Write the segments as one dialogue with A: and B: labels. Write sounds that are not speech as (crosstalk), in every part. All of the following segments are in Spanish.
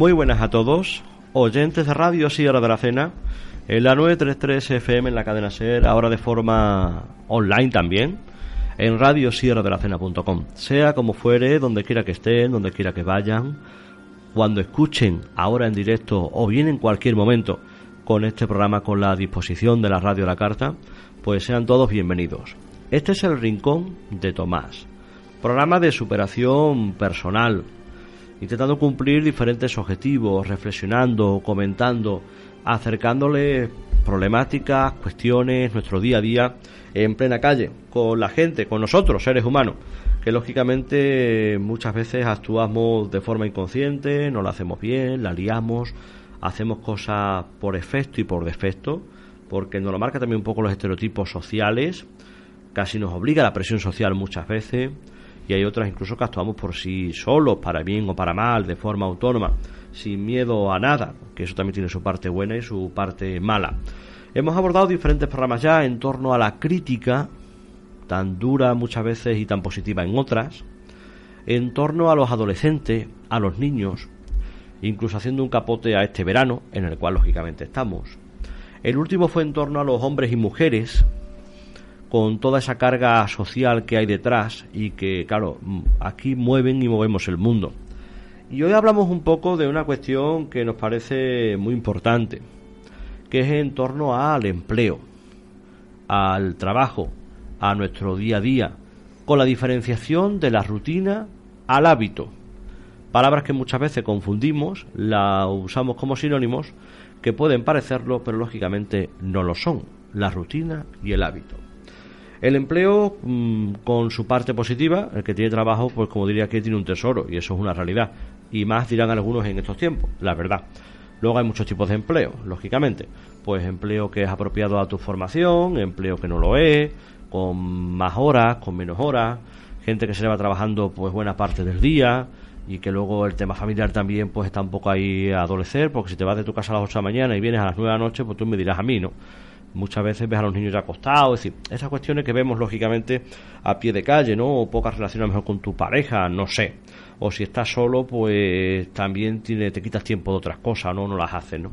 A: Muy buenas a todos, oyentes de Radio Sierra de la Cena, en la 933 FM en la cadena SER, ahora de forma online también, en radiosierradelacena.com. Sea como fuere, donde quiera que estén, donde quiera que vayan, cuando escuchen ahora en directo o bien en cualquier momento con este programa con la disposición de la radio La Carta, pues sean todos bienvenidos. Este es el Rincón de Tomás, programa de superación personal, intentando cumplir diferentes objetivos, reflexionando, comentando, acercándole problemáticas, cuestiones, nuestro día a día en plena calle, con la gente, con nosotros, seres humanos, que lógicamente muchas veces actuamos de forma inconsciente, no lo hacemos bien, la liamos, hacemos cosas por efecto y por defecto, porque nos lo marca también un poco los estereotipos sociales, casi nos obliga a la presión social muchas veces, y hay otras incluso que actuamos por sí solos, para bien o para mal, de forma autónoma, sin miedo a nada, que eso también tiene su parte buena y su parte mala. Hemos abordado diferentes programas ya en torno a la crítica, tan dura muchas veces y tan positiva en otras, en torno a los adolescentes, a los niños, incluso haciendo un capote a este verano, en el cual lógicamente estamos. El último fue en torno a los hombres y mujeres, con toda esa carga social que hay detrás y que, claro, aquí mueven y movemos el mundo. Y hoy hablamos un poco de una cuestión que nos parece muy importante, que es en torno al empleo, al trabajo, a nuestro día a día, con la diferenciación de la rutina al hábito. Palabras que muchas veces confundimos, la usamos como sinónimos, que pueden parecerlo, pero lógicamente no lo son, la rutina y el hábito. El empleo, mm, con su parte positiva, el que tiene trabajo, pues como diría que tiene un tesoro, y eso es una realidad. Y más dirán algunos en estos tiempos, la verdad. Luego hay muchos tipos de empleo, lógicamente. Pues empleo que es apropiado a tu formación, empleo que no lo es, con más horas, con menos horas, gente que se le va trabajando pues buena parte del día y que luego el tema familiar también pues está un poco ahí a adolecer, porque si te vas de tu casa a las 8 de la mañana y vienes a las 9 de la noche, pues tú me dirás a mí, ¿no? Muchas veces ves a los niños ya acostados, es decir, esas cuestiones que vemos lógicamente a pie de calle, ¿no? O pocas relaciones mejor con tu pareja, no sé. O si estás solo, pues también tiene, te quitas tiempo de otras cosas, ¿no? No las haces, ¿no?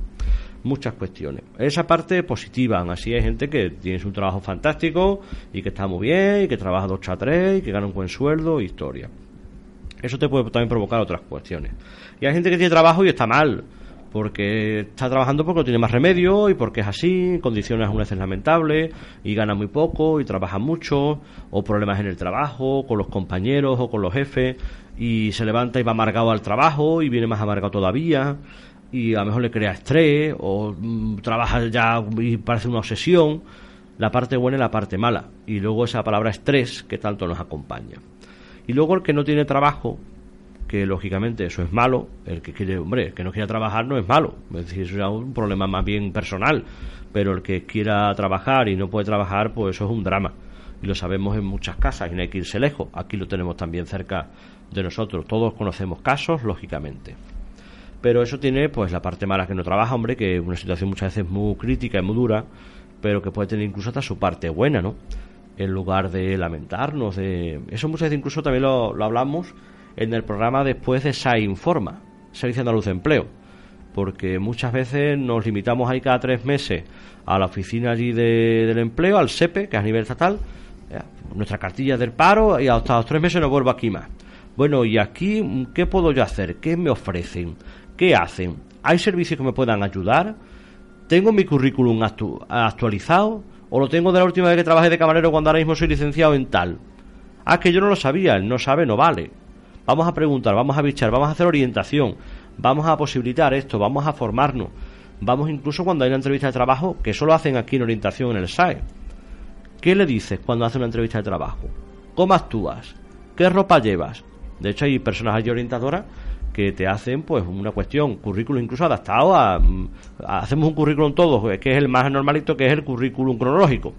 A: Muchas cuestiones. Esa parte positiva, así hay gente que tiene un trabajo fantástico y que está muy bien y que trabaja dos a tres y que gana un buen sueldo, historia. Eso te puede también provocar otras cuestiones. Y hay gente que tiene trabajo y está mal porque está trabajando porque no tiene más remedio y porque es así, condiciones una veces lamentables y gana muy poco y trabaja mucho o problemas en el trabajo con los compañeros o con los jefes y se levanta y va amargado al trabajo y viene más amargado todavía y a lo mejor le crea estrés o mm, trabaja ya y parece una obsesión. La parte buena y la parte mala. Y luego esa palabra estrés que tanto nos acompaña. Y luego el que no tiene trabajo que lógicamente eso es malo, el que quiere, hombre, el que no quiera trabajar no es malo, es decir, eso es un problema más bien personal, pero el que quiera trabajar y no puede trabajar, pues eso es un drama. Y lo sabemos en muchas casas y no hay que irse lejos, aquí lo tenemos también cerca de nosotros, todos conocemos casos, lógicamente. Pero eso tiene pues la parte mala que no trabaja, hombre, que es una situación muchas veces muy crítica y muy dura, pero que puede tener incluso hasta su parte buena, ¿no? En lugar de lamentarnos, de... Eso muchas veces incluso también lo, lo hablamos en el programa después de SAI Informa, Servicio Andaluz de Empleo, porque muchas veces nos limitamos ahí cada tres meses a la oficina allí del empleo, al SEPE, que es a nivel estatal, nuestra cartilla del paro, y hasta los tres meses no vuelvo aquí más. Bueno, ¿y aquí qué puedo yo hacer? ¿Qué me ofrecen? ¿Qué hacen? ¿Hay servicios que me puedan ayudar? ¿Tengo mi currículum actualizado? ¿O lo tengo de la última vez que trabajé de camarero cuando ahora mismo soy licenciado en tal? Ah, que yo no lo sabía, el no sabe no vale. Vamos a preguntar, vamos a bichar, vamos a hacer orientación, vamos a posibilitar esto, vamos a formarnos, vamos incluso cuando hay una entrevista de trabajo, que solo hacen aquí en orientación en el SAE. ¿Qué le dices cuando hace una entrevista de trabajo? ¿Cómo actúas? ¿Qué ropa llevas? De hecho, hay personas allí orientadoras que te hacen pues una cuestión, currículum incluso adaptado a, mm, hacemos un currículum todos, que es el más normalito que es el currículum cronológico.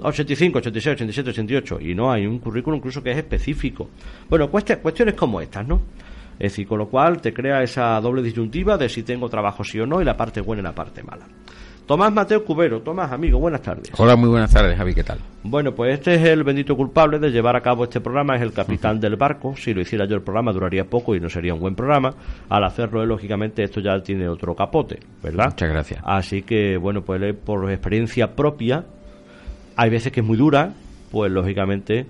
A: 85, 86, 87, 88 y no hay un currículum incluso que es específico. Bueno, cuestiones como estas, ¿no? Es decir, con lo cual te crea esa doble disyuntiva de si tengo trabajo sí o no y la parte buena y la parte mala. Tomás Mateo Cubero. Tomás, amigo, buenas tardes.
B: Hola, muy buenas tardes, Javi, ¿qué tal?
A: Bueno, pues este es el bendito culpable de llevar a cabo este programa, es el capitán del barco. Si lo hiciera yo el programa duraría poco y no sería un buen programa. Al hacerlo, lógicamente, esto ya tiene otro capote, ¿verdad?
B: Muchas gracias.
A: Así que, bueno, pues por experiencia propia, hay veces que es muy dura, pues lógicamente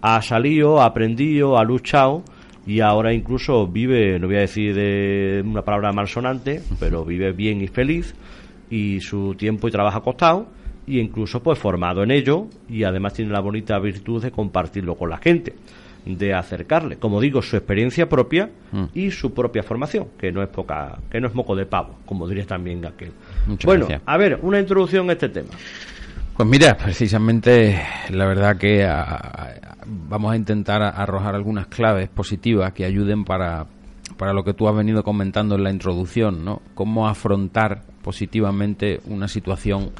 A: ha salido, ha aprendido, ha luchado y ahora incluso vive, no voy a decir de una palabra malsonante, pero vive bien y feliz y su tiempo y trabajo ha costado y incluso pues formado en ello y además tiene la bonita virtud de compartirlo con la gente de acercarle, como digo, su experiencia propia mm. y su propia formación, que no es poca, que no es moco de pavo, como diría también aquel. bueno, a ver, una introducción a este tema.
B: Pues mira, precisamente la verdad que vamos a intentar arrojar algunas claves positivas que ayuden para, para lo que tú has venido comentando en la introducción, ¿no? Cómo afrontar positivamente una situación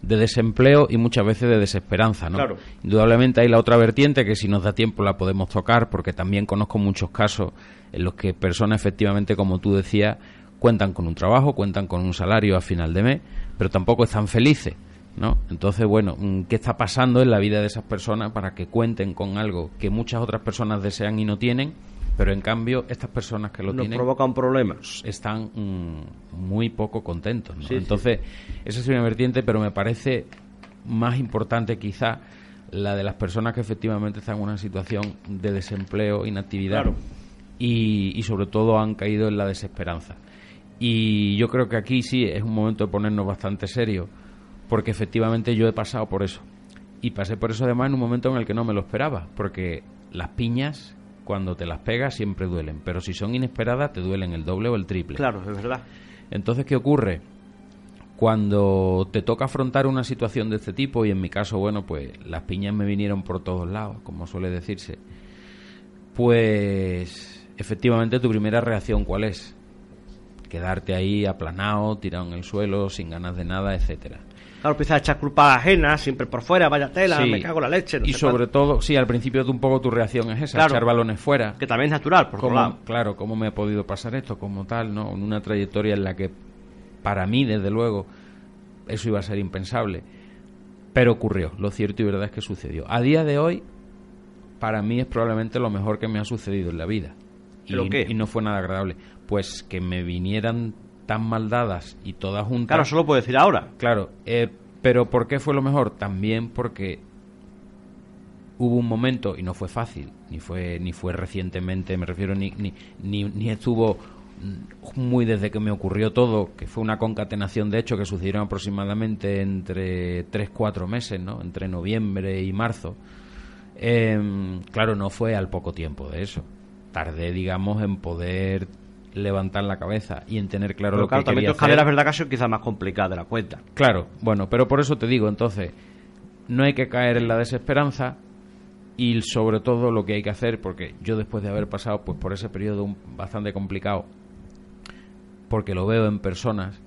B: de desempleo y muchas veces de desesperanza, ¿no?
A: Claro.
B: Indudablemente hay la otra vertiente que si nos da tiempo la podemos tocar porque también conozco muchos casos en los que personas efectivamente, como tú decías, cuentan con un trabajo, cuentan con un salario a final de mes, pero tampoco están felices, ¿no? Entonces, bueno, mm, ¿qué está pasando en la vida de esas personas para que cuenten con algo que muchas otras personas desean y no tienen? Pero en cambio, estas personas que lo
A: Nos
B: tienen.
A: provocan problemas.
B: Están mm, muy poco contentos. Entonces, esa es una vertiente, pero me parece más importante quizá la de las personas que efectivamente están en una situación de desempleo, inactividad y, y sobre todo han caído en la desesperanza. Y yo creo que aquí sí es un momento de ponernos bastante serio, porque efectivamente yo he pasado por eso. Y pasé por eso además en un momento en el que no me lo esperaba, porque las piñas cuando te las pegas siempre duelen, pero si son inesperadas te duelen el doble o el triple.
A: Claro, es verdad.
B: Entonces, ¿qué ocurre? Cuando te toca afrontar una situación de este tipo, y en mi caso, bueno, pues las piñas me vinieron por todos lados, como suele decirse, pues efectivamente tu primera reacción, ¿cuál es? Quedarte ahí aplanado, tirado en el suelo, sin ganas de nada, etcétera.
A: Claro, empiezas a echar culpa ajena, siempre por fuera, vaya tela, me cago la leche.
B: y sobre todo, sí, al principio un poco tu reacción es esa, echar balones fuera.
A: Que también es natural, por
B: ¿Cómo, Claro, ¿cómo me ha podido pasar esto como tal, no? En una trayectoria en la que, para mí, desde luego, eso iba a ser impensable. Pero ocurrió, lo cierto y verdad es que sucedió. A día de hoy, para mí es probablemente lo mejor que me ha sucedido en la vida.
A: ¿Pero
B: y,
A: qué?
B: y no fue nada agradable. Pues que me vinieran tan mal dadas y todas juntas.
A: Claro, solo puedo decir ahora.
B: Claro, eh, pero ¿por qué fue lo mejor? También porque hubo un momento, y no fue fácil, ni fue, ni fue recientemente, me refiero, ni, ni, ni, estuvo muy desde que me ocurrió todo, que fue una concatenación de hecho que sucedieron aproximadamente entre 3-4 meses, ¿no? entre noviembre y marzo. Em, claro, no fue al poco tiempo de eso. Tardé, digamos, en poder levantar la cabeza y en tener claro lo que quería
A: hacer. es verdad que ha sido quizá más complicada de la cuenta.
B: Claro, bueno, pero por eso te digo, entonces, no hay que caer en la desesperanza y sobre todo lo que hay que hacer, porque yo después de haber pasado pues por ese periodo bastante complicado, porque lo veo en personas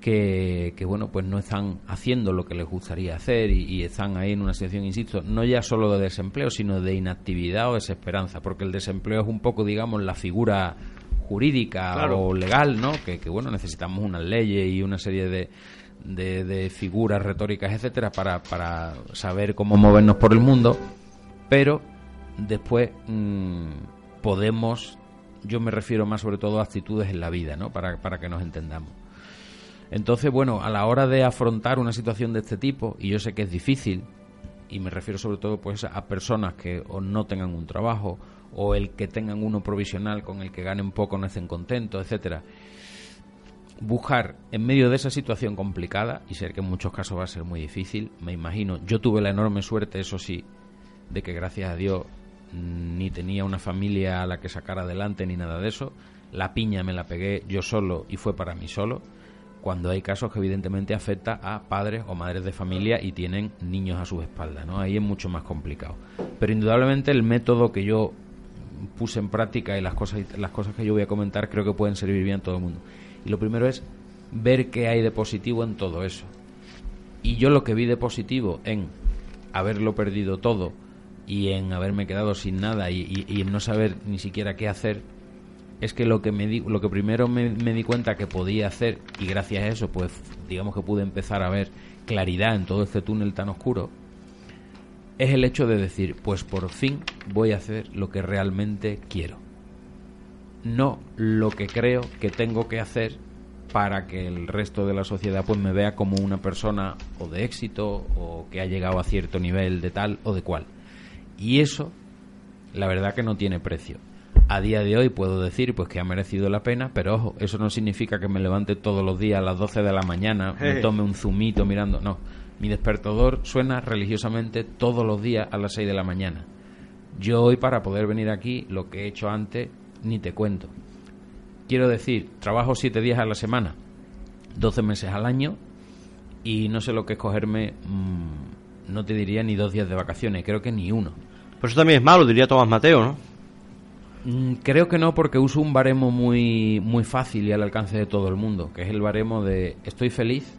B: que, que, bueno pues no están haciendo lo que les gustaría hacer y, y, están ahí en una situación insisto no ya solo de desempleo sino de inactividad o desesperanza porque el desempleo es un poco digamos la figura jurídica o legal, ¿no? Que, bueno, necesitamos unas leyes y una serie de, de, figuras retóricas, etcétera, para, para, saber cómo movernos por el mundo, pero después mm, podemos, yo me refiero más sobre todo a actitudes en la vida, ¿no? Para, para que nos entendamos. Entonces, bueno, a la hora de afrontar una situación de este tipo, y yo sé que es difícil, y me refiero sobre todo pues a personas que o no tengan un trabajo o el que tengan uno provisional con el que ganen poco no estén contentos, etcétera. Buscar en medio de esa situación complicada, y sé que en muchos casos va a ser muy difícil, me imagino, yo tuve la enorme suerte, eso sí, de que gracias a Dios ni tenía una familia a la que sacar adelante ni nada de eso. La piña me la pegué yo solo y fue para mí solo. Cuando hay casos que evidentemente afecta a padres o madres de familia y tienen niños a sus espaldas, ¿no? Ahí es mucho más complicado. Pero indudablemente el método que yo puse en práctica y las cosas las cosas que yo voy a comentar creo que pueden servir bien a todo el mundo. Y lo primero es ver qué hay de positivo en todo eso. Y yo lo que vi de positivo en haberlo perdido todo y en haberme quedado sin nada y, en no saber ni siquiera qué hacer, es que lo que me di, lo que primero me, me, di cuenta que podía hacer y gracias a eso pues digamos que pude empezar a ver claridad en todo este túnel tan oscuro es el hecho de decir pues por fin voy a hacer lo que realmente quiero no lo que creo que tengo que hacer para que el resto de la sociedad pues me vea como una persona o de éxito o que ha llegado a cierto nivel de tal o de cual. Y eso, la verdad que no tiene precio. A día de hoy puedo decir pues que ha merecido la pena, pero ojo, eso no significa que me levante todos los días a las 12 de la mañana, me tome un zumito mirando, no. Mi despertador suena religiosamente todos los días a las 6 de la mañana. Yo hoy para poder venir aquí, lo que he hecho antes, ni te cuento. Quiero decir, trabajo siete días a la semana, 12 meses al año y no sé lo que es cogerme, mm, no te diría ni dos días de vacaciones, creo que ni uno.
A: Pues eso también es malo, diría Tomás Mateo, ¿no?
B: Mm, creo que no, porque uso un baremo muy, muy fácil y al alcance de todo el mundo, que es el baremo de ¿estoy feliz?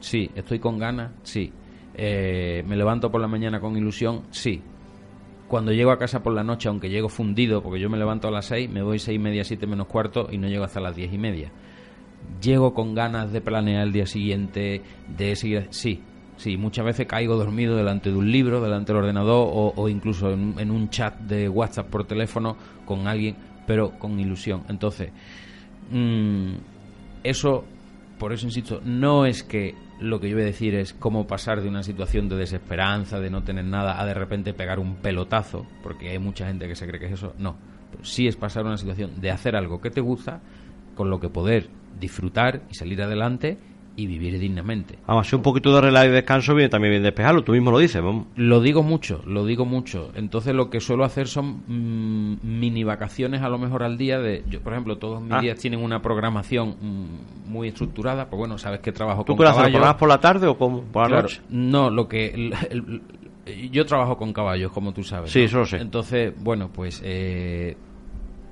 B: Sí. ¿Estoy con ganas? Sí. Eh, ¿Me levanto por la mañana con ilusión? Sí cuando llego a casa por la noche, aunque llego fundido, porque yo me levanto a las 6, me voy seis y media, siete menos cuarto y no llego hasta las diez y media. Llego con ganas de planear el día siguiente, de seguir... Sí, sí, muchas veces caigo dormido delante de un libro, delante del ordenador o, incluso en, un chat de WhatsApp por teléfono con alguien, pero con ilusión. Entonces, mm, eso, por eso insisto, no es que lo que yo voy a decir es cómo pasar de una situación de desesperanza, de no tener nada, a de repente pegar un pelotazo, porque hay mucha gente que se cree que es eso. No, sí es pasar una situación de hacer algo que te gusta, con lo que poder disfrutar y salir adelante y vivir dignamente.
A: Además, un poquito de relajo y descanso viene también bien despejarlo, tú mismo lo dices.
B: Lo digo mucho, lo digo mucho. Entonces lo que suelo hacer son mm, mini vacaciones a lo mejor al día de... Yo, por ejemplo, todos mis ah. días tienen una programación mm, muy estructurada, pues bueno, sabes que trabajo
A: con
B: caballos.
A: ¿Tú por la tarde o por la noche?
B: No, lo que... yo trabajo con caballos, como tú sabes.
A: Sí, eso lo sé.
B: Entonces, bueno, pues... Eh,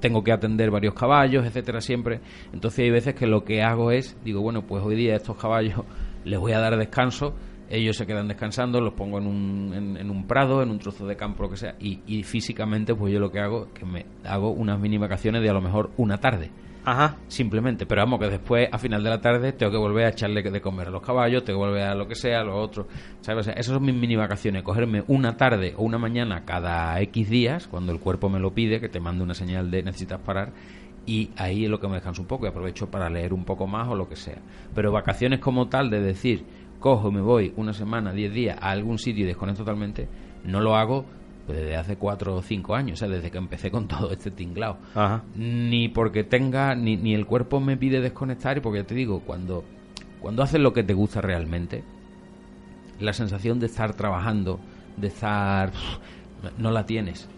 B: tengo que atender varios caballos, etcétera, siempre. Entonces hay veces que lo que hago es, digo, bueno, pues hoy día estos caballos (laughs) les voy a dar descanso, ellos se quedan descansando, los pongo en un, en, un prado, en un trozo de campo, lo que sea, y, y, físicamente pues yo lo que hago es que me hago unas mini vacaciones de a lo mejor una tarde.
A: Ajá.
B: Simplemente, pero vamos, que después, a final de la tarde, tengo que volver a echarle de comer a los caballos, tengo que volver a lo que sea, a lo otro. ¿Sabes? esas son mis mini vacaciones. Cogerme una tarde o una mañana cada X días, cuando el cuerpo me lo pide, que te mande una señal de necesitas parar, y ahí es lo que me descanso un poco y aprovecho para leer un poco más o lo que sea. Pero vacaciones como tal, de decir, cojo, me voy una semana, diez días a algún sitio y desconecto totalmente, no lo hago pues desde hace cuatro o cinco años, o sea, desde que empecé con todo este tinglado. Ni porque tenga, ni, ni el cuerpo me pide desconectar, y porque ya te digo, cuando, cuando haces lo que te gusta realmente, la sensación de estar trabajando, de estar... no la tienes.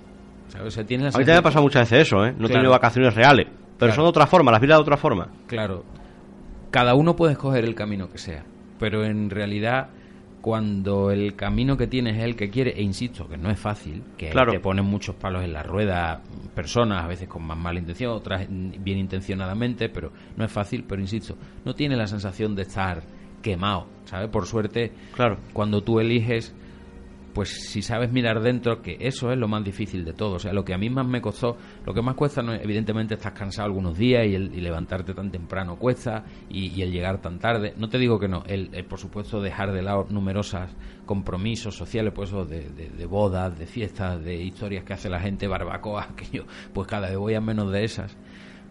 A: O sea, tienes A mí me ha pasado muchas veces eso, ¿eh? No he tenido vacaciones reales, pero son de otra forma, las vidas de otra forma.
B: Claro. Cada uno puede escoger el camino que sea, pero en realidad cuando el camino que tienes es el que quiere, e insisto, que no es fácil, que te ponen muchos palos en la rueda personas, a veces con más mala intención, otras bien intencionadamente, pero no es fácil, pero insisto, no tiene la sensación de estar quemado, ¿sabes? Por suerte,
A: claro.
B: cuando tú eliges pues si sabes mirar dentro, que eso es lo más difícil de todo. O sea, lo que a mí más me costó, lo que más cuesta, evidentemente estás cansado algunos días y, el, levantarte tan temprano cuesta y, el llegar tan tarde. No te digo que no, el, por supuesto dejar de lado numerosas compromisos sociales, pues eso de, de, bodas, de fiestas, de historias que hace la gente, barbacoas, (laughs) que yo pues cada vez voy a menos de esas.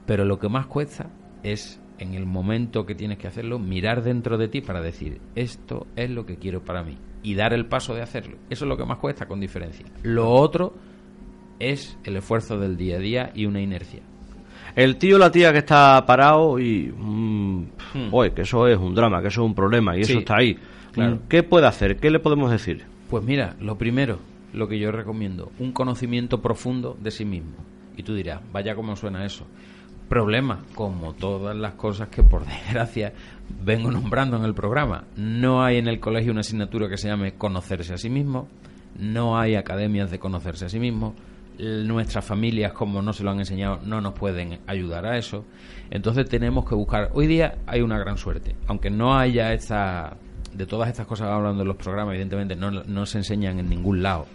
B: Pero lo que más cuesta es en el momento que tienes que hacerlo, mirar dentro de ti para decir, esto es lo que quiero para mí y dar el paso de hacerlo. Eso es lo que más cuesta con diferencia. Lo otro es el esfuerzo del día a día y una inercia.
A: El tío o la tía que está parado y... Mm, hmm. que eso es un drama, que eso es un problema y eso está ahí. Mm, ¿Qué puede hacer? ¿Qué le podemos decir?
B: Pues mira, lo primero, lo que yo recomiendo, un conocimiento profundo de sí mismo. Y tú dirás, vaya cómo suena eso. Problema, como todas las cosas que por (laughs) desgracia vengo nombrando en el programa. No hay en el colegio una asignatura que se llame conocerse a sí mismo, no hay academias de conocerse a sí mismo, nuestras familias, como no se lo han enseñado, no nos pueden ayudar a eso. Entonces tenemos que buscar. Hoy día hay una gran suerte, aunque no haya esta. De todas estas cosas hablando en los programas, evidentemente no, no se enseñan en ningún lado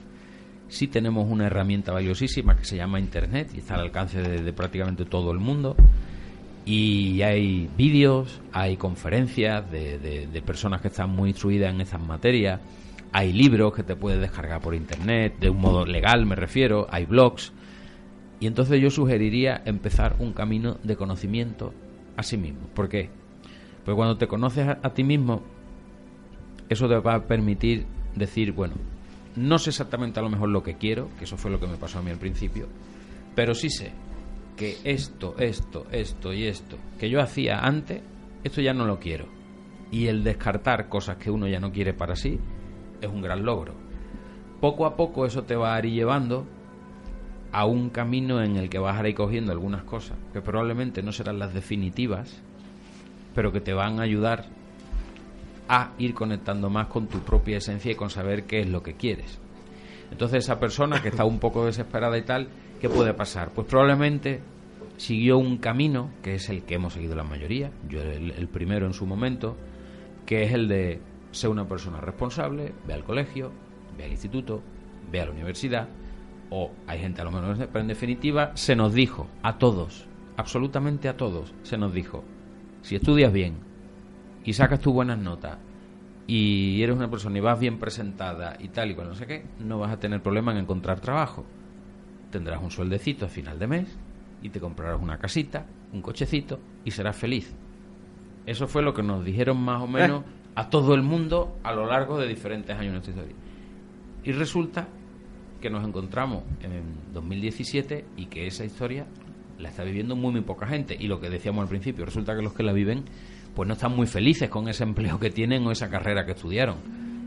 B: sí tenemos una herramienta valiosísima que se llama Internet y está al alcance de, prácticamente todo el mundo. Y hay vídeos, hay conferencias de, de, personas que están muy instruidas en estas materias, hay libros que te puedes descargar por Internet, de un modo legal me refiero, hay blogs. Y entonces yo sugeriría empezar un camino de conocimiento a sí mismo. ¿Por qué? Porque cuando te conoces a ti mismo, eso te va a permitir decir, bueno, no sé exactamente a lo mejor lo que quiero, que eso fue lo que me pasó a mí al principio, pero sí sé que esto, esto, esto y esto que yo hacía antes, esto ya no lo quiero. Y el descartar cosas que uno ya no quiere para sí es un gran logro. Poco a poco eso te va a ir llevando a un camino en el que vas a ir cogiendo algunas cosas que probablemente no serán las definitivas, pero que te van a ayudar a ir conectando más con tu propia esencia y con saber qué es lo que quieres. Entonces esa persona que está un poco desesperada y tal, ¿qué puede pasar? Pues probablemente siguió un camino, que es el que hemos seguido la mayoría, yo el, el primero en su momento, que es el de ser una persona responsable, ve al colegio, ve al instituto, ve a la universidad, o hay gente a lo menos, pero en definitiva se nos dijo a todos, absolutamente a todos, se nos dijo, si estudias bien, y sacas tus buenas notas y eres una persona y vas bien presentada y tal y cual no sé qué, no vas a tener problema en encontrar trabajo. Tendrás un sueldecito a final de mes y te comprarás una casita, un cochecito y serás feliz. Eso fue lo que nos dijeron más o menos eh. a todo el mundo a lo largo de diferentes años de nuestra historia. Y resulta que nos encontramos en 2017 y que esa historia la está viviendo muy muy poca gente. Y lo que decíamos al principio, resulta que los que la viven pues no están muy felices con ese empleo que tienen o esa carrera que estudiaron.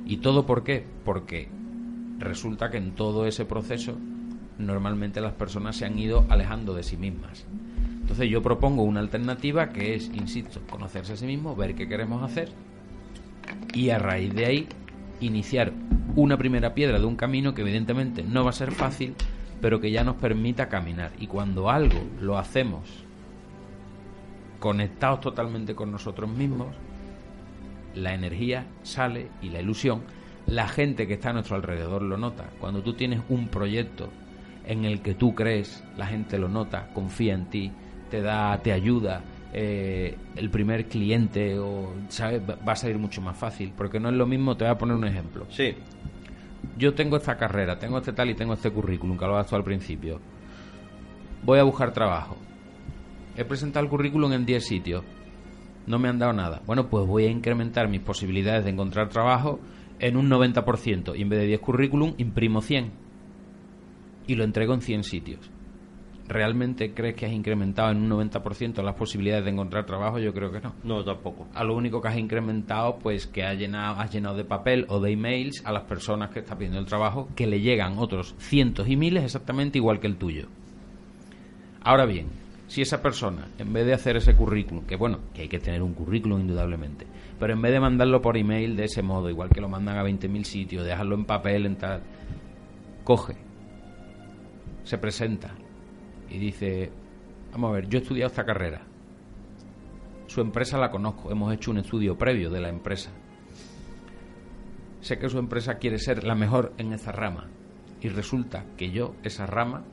B: ¿Y todo por qué? Porque resulta que en todo ese proceso normalmente las personas se han ido alejando de sí mismas. Entonces yo propongo una alternativa que es, insisto, conocerse a sí mismo, ver qué queremos hacer y a raíz de ahí iniciar una primera piedra de un camino que evidentemente no va a ser fácil, pero que ya nos permita caminar. Y cuando algo lo hacemos conectados totalmente con nosotros mismos, la energía sale y la ilusión, la gente que está a nuestro alrededor lo nota. Cuando tú tienes un proyecto en el que tú crees, la gente lo nota, confía en ti, te da, te ayuda, eh, el primer cliente o ¿sabes? va a salir mucho más fácil, porque no es lo mismo, te voy a poner un ejemplo.
A: Sí.
B: Yo tengo esta carrera, tengo este tal y tengo este currículum, que lo has al principio. Voy a buscar trabajo he presentado el currículum en 10 sitios, no me han dado nada. Bueno, pues voy a incrementar mis posibilidades de encontrar trabajo en un 90% y en vez de 10 currículum imprimo 100 y lo entrego en 100 sitios. ¿Realmente crees que has incrementado en un 90% las posibilidades de encontrar trabajo? Yo creo que no.
A: No, tampoco.
B: A lo único que has incrementado, pues que has llenado, has llenado de papel o de emails a las personas que están pidiendo el trabajo, que le llegan otros cientos y miles exactamente igual que el tuyo. Ahora bien, si esa persona, en vez de hacer ese currículum, que bueno, que hay que tener un currículum indudablemente, pero en vez de mandarlo por email de ese modo, igual que lo mandan a 20.000 sitios, dejarlo en papel, en tal, coge, se presenta y dice, vamos a ver, yo he estudiado esta carrera, su empresa la conozco, hemos hecho un estudio previo de la empresa, sé que su empresa quiere ser la mejor en esa rama y resulta que yo, esa rama,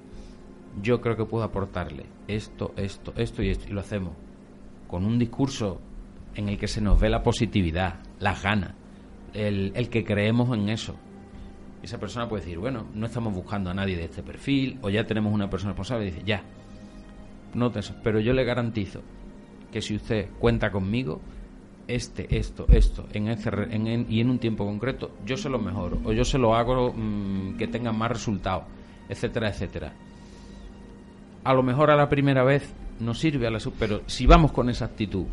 B: yo creo que puedo aportarle esto, esto, esto y esto, y lo hacemos con un discurso en el que se nos ve la positividad, las ganas, el, el que creemos en eso. esa persona puede decir, bueno, no estamos buscando a nadie de este perfil, o ya tenemos una persona responsable, y dice, ya, no te pero yo le garantizo que si usted cuenta conmigo, este, esto, esto, en este, en, y en un tiempo concreto, yo se lo mejoro, o yo se lo hago mm, que tenga más resultados, etcétera, etcétera a lo mejor a la primera vez nos sirve, a la, pero si vamos con esa actitud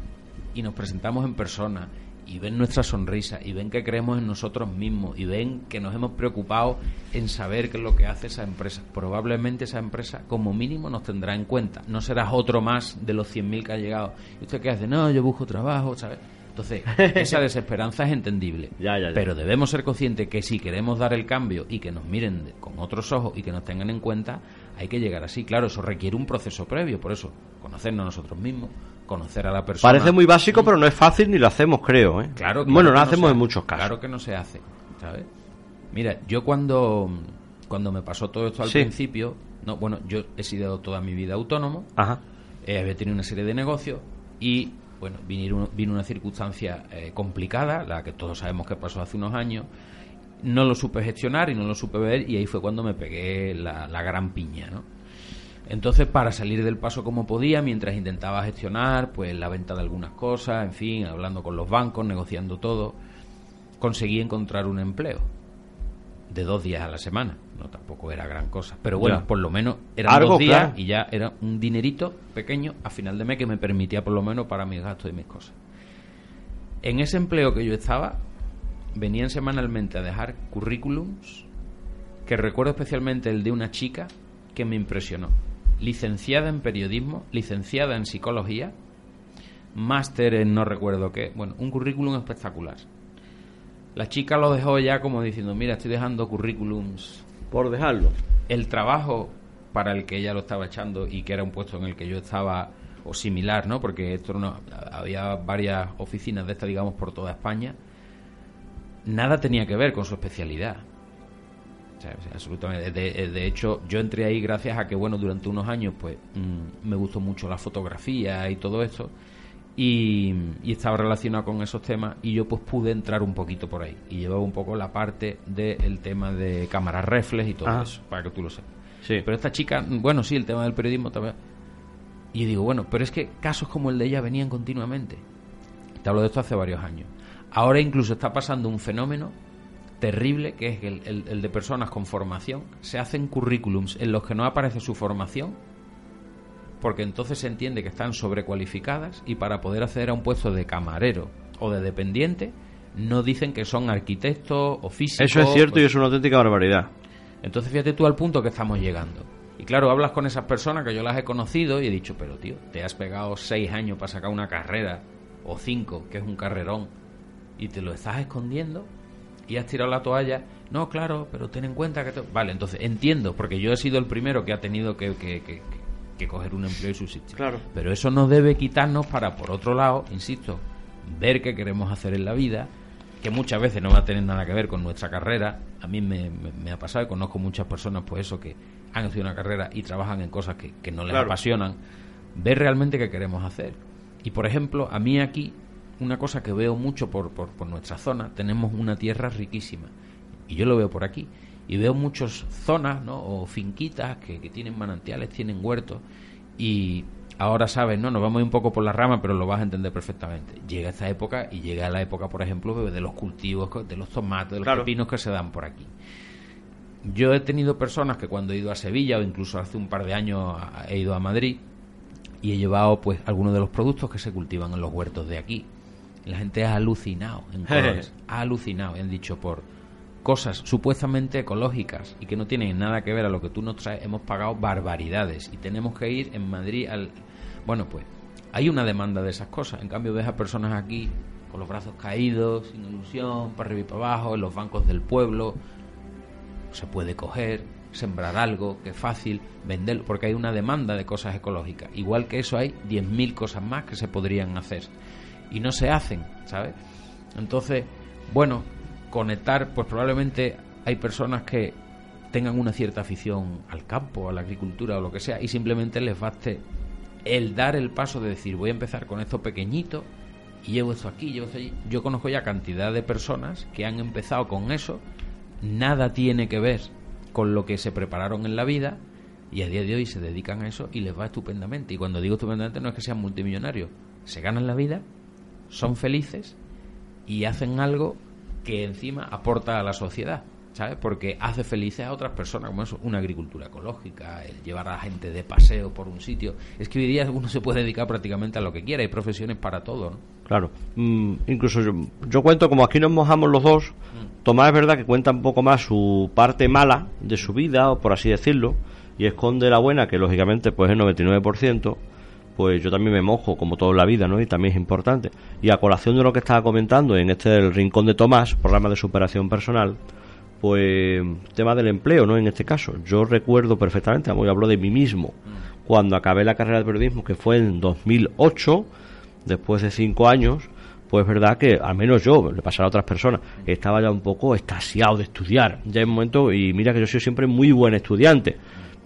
B: y nos presentamos en persona y ven nuestra sonrisa y ven que creemos en nosotros mismos y ven que nos hemos preocupado en saber qué es lo que hace esa empresa. Probablemente esa empresa como mínimo nos tendrá en cuenta. No serás otro más de los 100.000 que ha llegado. ¿Y usted qué hace? No, yo busco trabajo, ¿sabes? Entonces, (laughs) esa desesperanza es entendible. Pero debemos ser conscientes que si queremos dar el cambio y que nos miren con otros ojos y que nos tengan en cuenta, hay que llegar así. Claro, eso requiere un proceso previo. Por eso, conocernos nosotros mismos, conocer a la persona.
A: Parece muy básico, pero no es fácil ni lo hacemos, creo. ¿eh?
B: Claro,
A: bueno, lo hacemos en muchos casos.
B: Claro que no se hace, ¿sabes? Mira, yo cuando, cuando me pasó todo esto al principio, no, bueno, yo he sido toda mi vida autónomo,
A: Ajá.
B: Eh, había tenido una serie de negocios y, bueno, vino, vino una circunstancia eh, complicada, la que todos sabemos que pasó hace unos años, no lo supe gestionar y no lo supe ver y ahí fue cuando me pegué la, la gran piña, ¿no? Entonces, para salir del paso como podía, mientras intentaba gestionar pues la venta de algunas cosas, en fin, hablando con los bancos, negociando todo, conseguí encontrar un empleo de dos días a la semana. No tampoco era gran cosa, pero bueno, por lo menos eran dos días y ya era un dinerito pequeño a final de mes que me permitía por lo menos para mis gastos y mis cosas. En ese empleo que yo estaba, venían semanalmente a dejar currículums que recuerdo especialmente el de una chica que me impresionó licenciada en periodismo, licenciada en psicología, máster en no recuerdo qué, bueno, un currículum espectacular. La chica lo dejó ya como diciendo, mira, estoy dejando currículums.
A: Por dejarlo.
B: El trabajo para el que ella lo estaba echando y que era un puesto en el que yo estaba, o similar, ¿no? Porque esto no, había varias oficinas de esta, digamos, por toda España. Nada tenía que ver con su especialidad absolutamente. De, hecho, yo entré ahí gracias a que, bueno, durante unos años, pues, mm, me gustó mucho la fotografía y todo esto. Y, estaba relacionado con esos temas y yo pues pude entrar un poquito por ahí y llevaba un poco la parte del tema de cámaras reflex y todo ah. eso, para que tú lo sepas.
A: Sí.
B: Pero esta chica, bueno, sí, el tema del periodismo también. Y yo digo, bueno, pero es que casos como el de ella venían continuamente. Te hablo de esto hace varios años. Ahora incluso está pasando un fenómeno terrible que es el, el, de personas con formación. Se hacen currículums en los que no aparece su formación porque entonces se entiende que están sobrecualificadas y para poder acceder a un puesto de camarero o de dependiente no dicen que son arquitectos o físicos.
A: Eso es cierto y es una auténtica barbaridad.
B: Entonces fíjate tú al punto que estamos llegando. Y claro, hablas con esas personas que yo las he conocido y he dicho, pero tío, te has pegado seis años para sacar una carrera o cinco, que es un carrerón, y te lo estás escondiendo y has tirado la toalla. No, claro, pero ten en cuenta que... Vale, entonces entiendo, porque yo he sido el primero que ha tenido que, que, que, coger un empleo y subsistir.
A: Claro.
B: Pero eso no debe quitarnos para, por otro lado, insisto, ver qué queremos hacer en la vida, que muchas veces no va a tener nada que ver con nuestra carrera. A mí me, me, ha pasado y conozco muchas personas, pues eso, que han hecho una carrera y trabajan en cosas que, que no les apasionan. Ver realmente qué queremos hacer. Y por ejemplo, a mí aquí una cosa que veo mucho por, por, nuestra zona, tenemos una tierra riquísima. Y yo lo veo por aquí. Y veo muchas zonas, ¿no? O finquitas que, tienen manantiales, tienen huertos. Y ahora sabes, ¿no? Nos vamos un poco por la rama, pero lo vas a entender perfectamente. Llega esta época y llega la época, por ejemplo, de los cultivos, de los tomates, de los pepinos que se dan por aquí. Yo he tenido personas que cuando he ido a Sevilla o incluso hace un par de años he ido a Madrid y he llevado pues algunos de los productos que se cultivan en los huertos de aquí la gente ha alucinado en (laughs) colores. ha alucinado, han dicho por cosas supuestamente ecológicas y que no tienen nada que ver a lo que tú nos traes, hemos pagado barbaridades y tenemos que ir en Madrid al... Bueno, pues hay una demanda de esas cosas. En cambio ves a personas aquí con los brazos caídos, sin ilusión, para arriba y para abajo, en los bancos del pueblo. Se puede coger, sembrar algo, que es fácil, venderlo, porque hay una demanda de cosas ecológicas. Igual que eso hay 10.000 cosas más que se podrían hacer y no se hacen, ¿sabes? Entonces, bueno, conectar, pues probablemente hay personas que tengan una cierta afición al campo, a la agricultura o lo que sea, y simplemente les baste el dar el paso de decir, voy a empezar con esto pequeñito y llevo esto aquí, llevo esto allí. Yo conozco ya cantidad de personas que han empezado con eso, nada tiene que ver con lo que se prepararon en la vida y a día de hoy se dedican a eso y les va estupendamente. Y cuando digo estupendamente no es que sean multimillonarios, se ganan la vida son felices y hacen algo que encima aporta a la sociedad. ¿sabes? Porque hace felices a otras personas, como eso, una agricultura ecológica, el llevar a la gente de paseo por un sitio. Es que hoy día uno se puede dedicar prácticamente a lo que quiera, hay profesiones para todo, ¿no?
A: Claro, mm, incluso yo, cuento, como aquí nos mojamos los dos, mm. Tomás es verdad que cuenta un poco más su parte mala de su vida, o por así decirlo, y esconde la buena, que lógicamente pues es el 99%, pues yo también me mojo, como toda la vida, ¿no? Y también es importante. Y a colación de lo que estaba comentando en este el Rincón de Tomás, programa de superación personal, pues tema del empleo, ¿no? En este caso, yo recuerdo perfectamente, yo hablo de mí mismo, cuando acabé la carrera de periodismo, que fue en 2008, después de cinco años, pues es verdad que al menos yo, le pasará a otras personas, estaba ya un poco estasiado de estudiar. Ya hay un momento, y mira que yo soy siempre muy buen estudiante,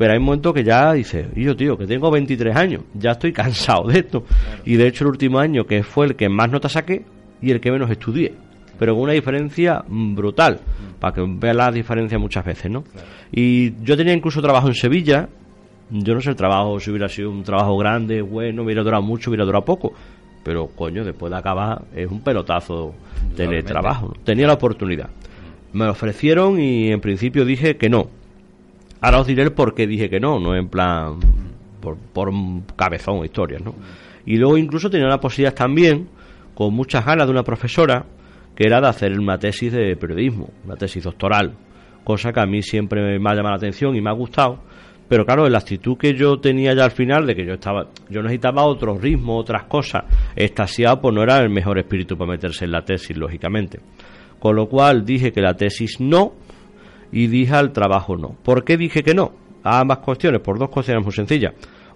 A: pero hay un momento que ya dice, y yo tío, que tengo 23 años, ya estoy cansado de esto. Y de hecho el último año que fue el que más notas saqué y el que menos estudié, pero con una diferencia brutal, para que vean la diferencia muchas veces, ¿no? Y yo tenía incluso trabajo en Sevilla, yo no sé el trabajo, si hubiera sido un trabajo grande, bueno, hubiera durado mucho, hubiera durado poco, pero coño, después de acabar es un pelotazo tener trabajo, tenía la oportunidad. Me ofrecieron y en principio dije que no, Ahora os diré el por qué dije que no, no en plan por, por cabezón o historias, ¿no? Y luego incluso tenía una posibilidad también, con muchas ganas de una profesora, que era de hacer una tesis de periodismo, una tesis doctoral, cosa que a mí siempre me ha llamado la atención y me ha gustado, pero claro, la actitud que yo tenía ya al final de que yo estaba, yo necesitaba otro ritmo, otras cosas, estasiado, pues no era el mejor espíritu para meterse en la tesis, lógicamente. Con lo cual dije que la tesis no, y dije al trabajo no. ¿Por qué dije que no? A ambas cuestiones, por dos cuestiones muy sencillas.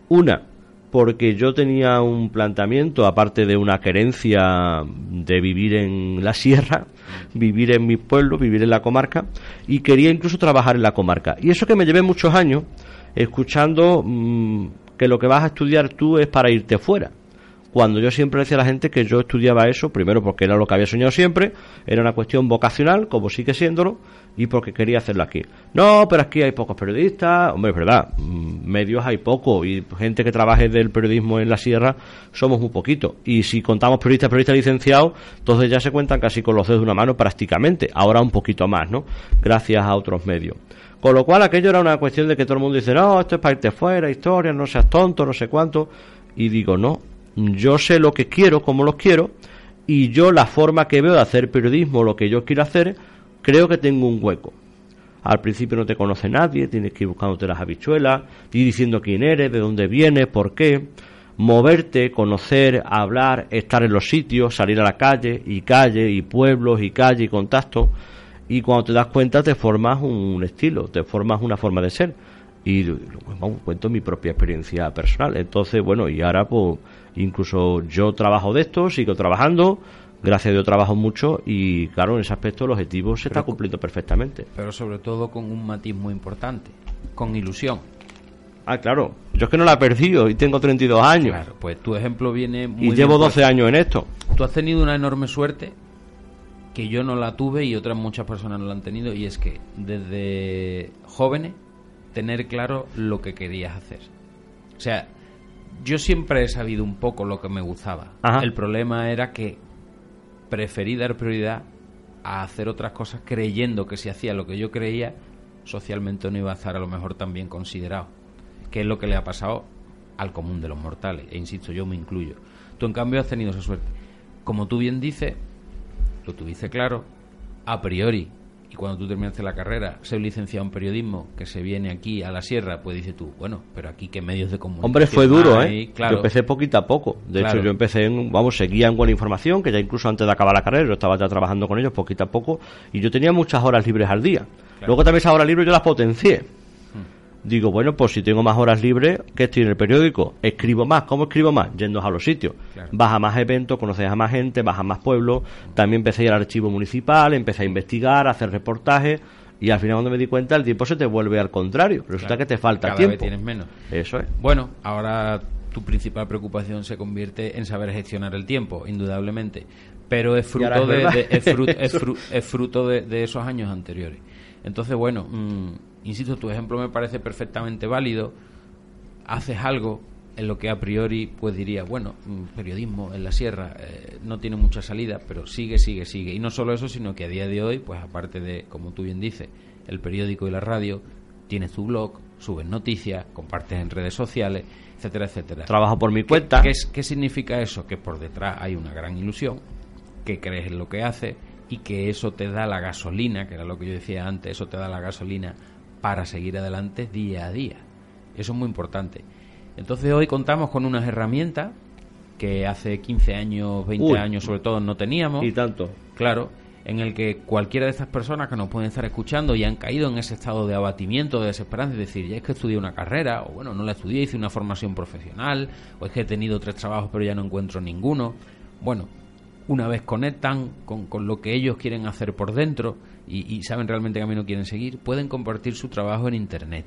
A: Una, porque yo tenía un planteamiento, aparte de una querencia de vivir en la sierra, vivir en mi pueblo, vivir en la comarca, y quería incluso trabajar en la comarca. Y eso que me llevé muchos años escuchando mm, que lo que vas a estudiar tú es para irte fuera cuando yo siempre decía a la gente que yo estudiaba eso, primero porque era lo que había soñado siempre, era una cuestión vocacional, como sigue siéndolo, y porque quería hacerlo aquí. No, pero aquí hay pocos periodistas, hombre, es verdad, mm, medios hay poco, y gente que trabaje del periodismo en la sierra somos muy poquito. Y si contamos periodistas, periodistas licenciados, entonces ya se cuentan casi con los dedos de una mano prácticamente, ahora un poquito más, ¿no? Gracias a otros medios. Con lo cual aquello era una cuestión de que todo el mundo dice, no, esto es para irte fuera, historia, no seas tonto, no sé cuánto. Y digo, no, yo sé lo que quiero, cómo lo quiero, y yo la forma que veo de hacer periodismo, lo que yo quiero hacer, creo que tengo un hueco. Al principio no te conoce nadie, tienes que ir buscándote las habichuelas, ir diciendo quién eres, de dónde vienes, por qué, moverte, conocer, hablar, estar en los sitios, salir a la calle, y calle, y pueblos, y calle, y contacto, y cuando te das cuenta te formas un estilo, te formas una forma de ser. Y vamos, cuento mi propia experiencia personal. Entonces, bueno, y ahora pues Incluso yo trabajo de esto, sigo trabajando, gracias a Dios trabajo mucho y claro, en ese aspecto el objetivo se está cumpliendo perfectamente.
B: Pero sobre todo con un matiz muy importante, con ilusión.
A: Ah, claro. Yo es que no la he perdido y tengo 32 años. Claro,
B: pues tu ejemplo viene
A: muy Y llevo 12 años en esto.
B: Tú has tenido una enorme suerte que yo no la tuve y otras muchas personas no la han tenido y es que desde jóvenes tener claro lo que querías hacer. O sea, yo siempre he sabido un poco lo que me gustaba. El problema era que preferí dar prioridad a hacer otras cosas creyendo que si hacía lo que yo creía, socialmente no iba a estar a lo mejor tan bien considerado. Que es lo que le ha pasado al común de los mortales. E insisto, yo me incluyo. Tú en cambio has tenido esa suerte. Como tú bien dices, lo tuviste claro, a priori y cuando tú terminaste la carrera, ser licenciado en periodismo, que se viene aquí a la sierra, pues dices tú, bueno, pero aquí qué medios de comunicación.
A: Hombre, fue duro, ¿eh? Yo empecé poquito a poco. De hecho, yo empecé, en, vamos, seguía en Buena Información, que ya incluso antes de acabar la carrera, yo estaba ya trabajando con ellos poquito a poco, y yo tenía muchas horas libres al día. Luego también esas horas libres yo las potencié digo, bueno, pues si tengo más horas libres, ¿qué estoy en el periódico? Escribo más. ¿Cómo escribo más? Yendo a los sitios. Vas a más eventos, conoces a más gente, vas a más pueblos. También empecé a ir al archivo municipal, empecé a investigar, a hacer reportajes. Y al final cuando me di cuenta el tiempo se te vuelve al contrario. Resulta que te falta
B: Cada
A: tiempo.
B: Vez tienes menos.
A: Eso es.
B: Bueno, ahora tu principal preocupación se convierte en saber gestionar el tiempo, indudablemente. Pero es fruto, de, es fruto, de, esos años anteriores. Entonces, bueno, mm, insisto, tu ejemplo me parece perfectamente válido. Haces algo en lo que a priori pues diría, bueno, mm, periodismo en la sierra eh, no tiene mucha salida, pero sigue, sigue, sigue. Y no solo eso, sino que a día de hoy, pues aparte de, como tú bien dices, el periódico y la radio, tienes tu blog, subes noticias, compartes en redes sociales, etcétera, etcétera.
A: Trabajo por mi cuenta.
B: ¿Qué, qué, significa eso? Que por detrás hay una gran ilusión, que crees en lo que haces y que eso te da la gasolina, que era lo que yo decía antes, eso te da la gasolina para seguir adelante día a día. Eso es muy importante. Entonces hoy contamos con unas herramientas que hace 15 años, 20 años sobre todo no teníamos.
A: Y tanto.
B: Claro, en el que cualquiera de estas personas que nos pueden estar escuchando y han caído en ese estado de abatimiento, de desesperanza, es decir, ya es que estudié una carrera, o bueno, no la estudié, hice una formación profesional, o es que he tenido tres trabajos pero ya no encuentro ninguno. Bueno, una vez conectan con, con lo que ellos quieren hacer por dentro y, y saben realmente qué camino quieren seguir, pueden compartir su trabajo en Internet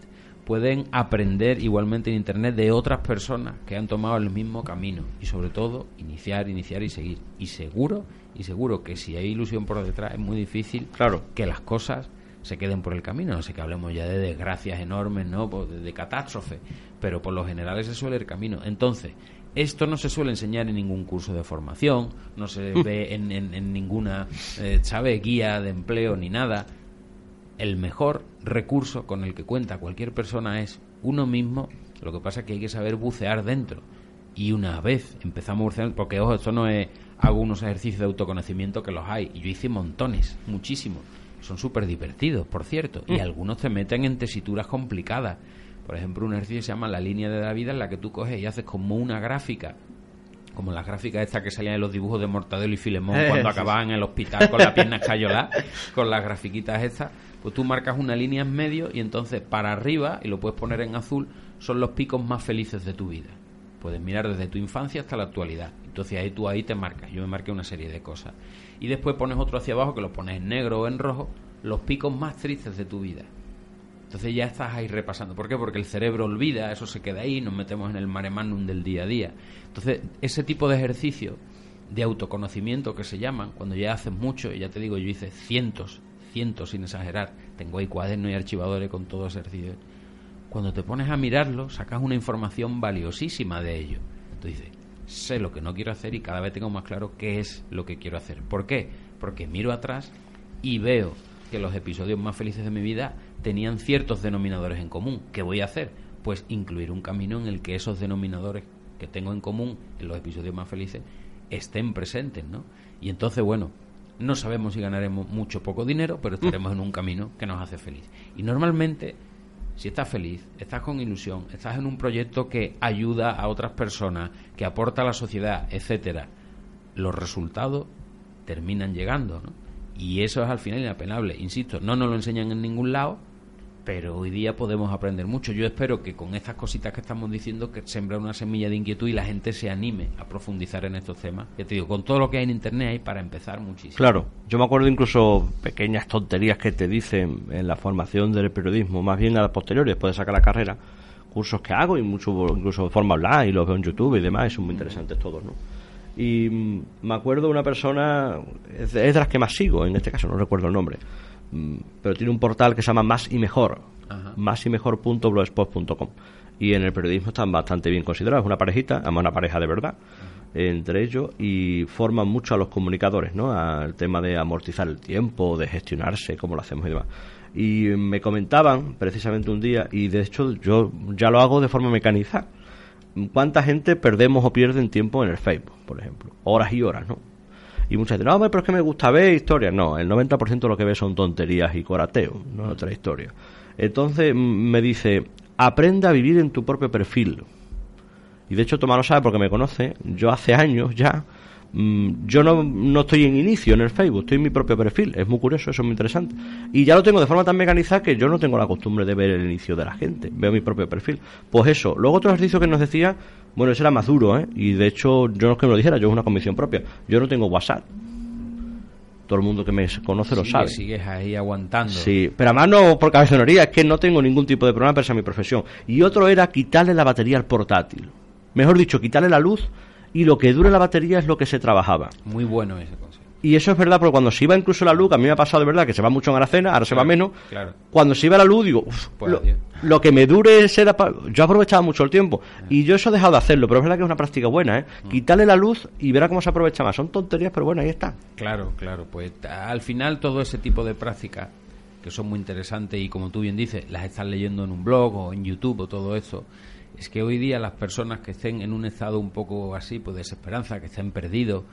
B: pueden aprender igualmente en Internet de otras personas que han tomado el mismo camino y sobre todo iniciar, iniciar y seguir. Y seguro, y seguro que si hay ilusión por detrás es muy difícil
A: claro.
B: que las cosas se queden por el camino. No sé que hablemos ya de desgracias enormes, ¿no? Pues de, de catástrofe, pero por lo general ese suele el camino. Entonces, esto no se suele enseñar en ningún curso de formación, no se ve en, en, en ninguna, eh, ¿sabe?, guía de empleo ni nada el mejor recurso con el que cuenta cualquier persona es uno mismo. Lo que pasa es que hay que saber bucear dentro. Y una vez empezamos a bucear, porque ojo, esto no es hago unos ejercicios de autoconocimiento que los hay. Y yo hice montones, muchísimos. Son súper divertidos, por cierto. Y algunos te meten en tesituras complicadas. Por ejemplo, un ejercicio se llama la línea de la vida en la que tú coges y haces como una gráfica como las gráficas estas que salían en los dibujos de Mortadelo y Filemón cuando acababan en el hospital con la pierna escayolada, (laughs) con las grafiquitas estas, pues tú marcas una línea en medio y entonces para arriba, y lo puedes poner en azul, son los picos más felices de tu vida. Puedes mirar desde tu infancia hasta la actualidad. Entonces ahí tú ahí te marcas. Yo me marqué una serie de cosas. Y después pones otro hacia abajo que lo pones en negro o en rojo, los picos más tristes de tu vida. Entonces ya estás ahí repasando. ¿Por qué? Porque el cerebro olvida, eso se queda ahí, nos metemos en el mare magnum del día a día. Entonces, ese tipo de ejercicio de autoconocimiento que se llaman, cuando ya haces mucho, y ya te digo, yo hice cientos, cientos sin exagerar, tengo ahí cuadernos y archivadores con todo ese ejercicio. Cuando te pones a mirarlo, sacas una información valiosísima de ello. Tú dices, sé lo que no quiero hacer y cada vez tengo más claro qué es lo que quiero hacer. ¿Por qué? Porque miro atrás y veo que los episodios más felices de mi vida tenían ciertos denominadores en común. ¿Qué voy a hacer? Pues incluir un camino en el que esos denominadores que tengo en común en los episodios más felices estén presentes, ¿no? Y entonces, bueno, no sabemos si ganaremos mucho o poco dinero, pero estaremos en un camino que nos hace feliz. Y normalmente, si estás feliz, estás con ilusión, estás en un proyecto que ayuda a otras personas, que aporta a la sociedad, etcétera, los resultados terminan llegando, ¿no? Y eso es al final inapenable. Insisto, no nos lo enseñan en ningún lado, pero hoy día podemos aprender mucho. Yo espero que con estas cositas que estamos diciendo, que sembrar una semilla de inquietud y la gente se anime a profundizar en estos temas. Ya te digo, con todo lo que hay en Internet hay para empezar muchísimo.
A: Claro, yo me acuerdo incluso pequeñas tonterías que te dicen en la formación del periodismo, más bien a las posteriores, después de sacar la carrera, cursos que hago y mucho, incluso de forma online, y los veo en YouTube y demás, y son muy interesantes todos, ¿no? Y mm, me acuerdo de una persona, es de, las que más sigo, en este caso no recuerdo el nombre, mm, pero tiene un portal que se llama Más y Mejor, más y mejor.blogspot.com. Y en el periodismo están bastante bien considerados. Es una parejita, además una pareja de verdad, entre ellos, y forman mucho a los comunicadores, ¿no? Al tema de amortizar el tiempo, de gestionarse, cómo lo hacemos y demás. Y me comentaban precisamente un día, y de hecho yo ya lo hago de forma mecanizada cuánta gente perdemos o pierden tiempo en el Facebook, por ejemplo. Horas y horas, ¿no? Y mucha gente, no, hombre, pero es que me gusta ver historias. No, el 90% de lo que ve son tonterías y corateo, no es otra historia. Entonces mm, me dice, aprende a vivir en tu propio perfil. Y de hecho Tomás lo sabe porque me conoce. Yo hace años ya, yo no, no estoy en inicio en el Facebook, estoy en mi propio perfil. Es muy curioso, eso es muy interesante. Y ya lo tengo de forma tan mecanizada que yo no tengo la costumbre de ver el inicio de la gente. Veo mi propio perfil. Pues eso. Luego otro ejercicio que nos decía, bueno, ese era más duro, ¿eh? Y de hecho, yo no es que me lo dijera, yo es una convicción propia. Yo no tengo WhatsApp. Todo el mundo que me conoce lo sabe.
B: sigues ahí aguantando.
A: Sí, pero además no por cabezonería, es que no tengo ningún tipo de problema a mi profesión. Y otro era quitarle la batería al portátil. Mejor dicho, quitarle la luz y lo que dure la batería es lo que se trabajaba.
B: Muy bueno ese consejo.
A: Y eso es verdad, porque cuando se iba incluso la luz, que a mí me ha pasado de verdad que se va mucho en Aracena, ahora se va menos.
B: claro.
A: Cuando se iba la luz, digo, "Uf,
B: Pues
A: lo,
B: adiós".
A: lo que me dure será pa-". Yo aprovechaba mucho el tiempo. Y yo eso he dejado de hacerlo, pero es verdad que es una práctica buena, ¿eh?
B: Mm.
A: Quitarle la luz y verá cómo se aprovecha más. Son tonterías, pero bueno, ahí está.
B: Claro, claro, pues al final todo ese tipo de prácticas que son muy interesantes y como tú bien dices, las estás leyendo en un blog o en YouTube o todo eso, es que hoy día las personas que estén en un estado un poco así, pues de desesperanza, que estén perdidos,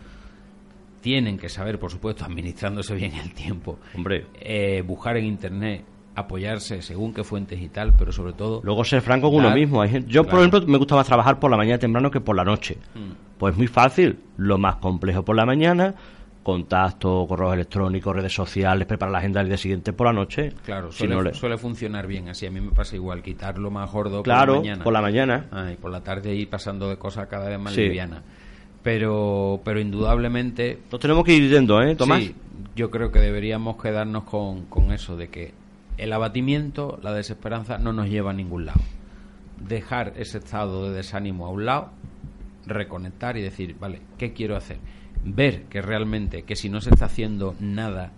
B: tienen que saber, por supuesto, administrándose bien el tiempo,
A: Hombre.
B: eh, buscar en internet, apoyarse según qué fuentes y tal, pero sobre todo
A: Luego ser franco con uno mismo. Hay gente- yo, por ejemplo, me gusta más trabajar por la mañana temprano que por la noche.
B: Mm.
A: Pues muy fácil. Lo más complejo por la mañana, contacto, correos electrónicos, redes sociales, preparar la agenda del día siguiente por la noche.
B: Claro,
A: Si
B: suele,
A: no le-
B: suele funcionar bien así. A mí me pasa igual, quitar lo más gordo
A: Claro,
B: por la mañana.
A: por la mañana.
B: Ah, y por la tarde ir pasando de cosas cada vez más
A: Sí.
B: livianas. Pero, pero indudablemente,
A: Nos tenemos que ir yendo, ¿eh, Tomás?
B: sí, yo creo que deberíamos quedarnos con, con eso de que el abatimiento, la desesperanza, no nos lleva a ningún lado. Dejar ese estado de desánimo a un lado, reconectar y decir, vale, ¿qué quiero hacer? Ver que realmente, que si no se está haciendo nada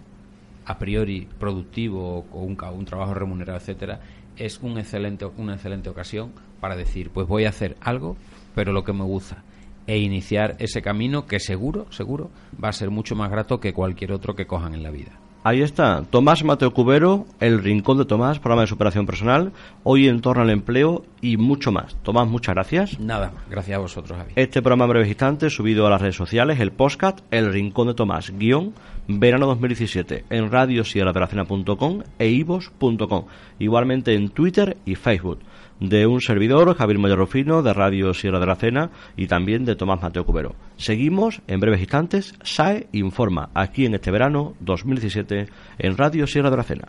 B: a priori productivo o un, un trabajo remunerado, etcétera, es un excelente, una excelente ocasión para decir, pues voy a hacer algo, pero lo que me gusta, e iniciar ese camino que seguro, seguro, va a ser mucho más grato que cualquier otro que cojan en la vida.
A: Ahí está, Tomás Mateo Cubero, El Rincón de Tomás, programa de superación personal, hoy en torno al empleo y mucho más. Tomás, muchas gracias.
B: Nada más, gracias a vosotros, Javi.
A: Este programa en breves instantes subido a las redes sociales, el podcast El Rincón de Tomás, guion verano 2017, en radiosierradelacena.com e ivos.com, igualmente en Twitter y Facebook, de un servidor, Javier Mayorofino, de Radio Sierra de la Cena y también de Tomás Mateo Cubero. Seguimos en breves instantes, SAE Informa, aquí en este verano 2017 en Radio Sierra de la Cena.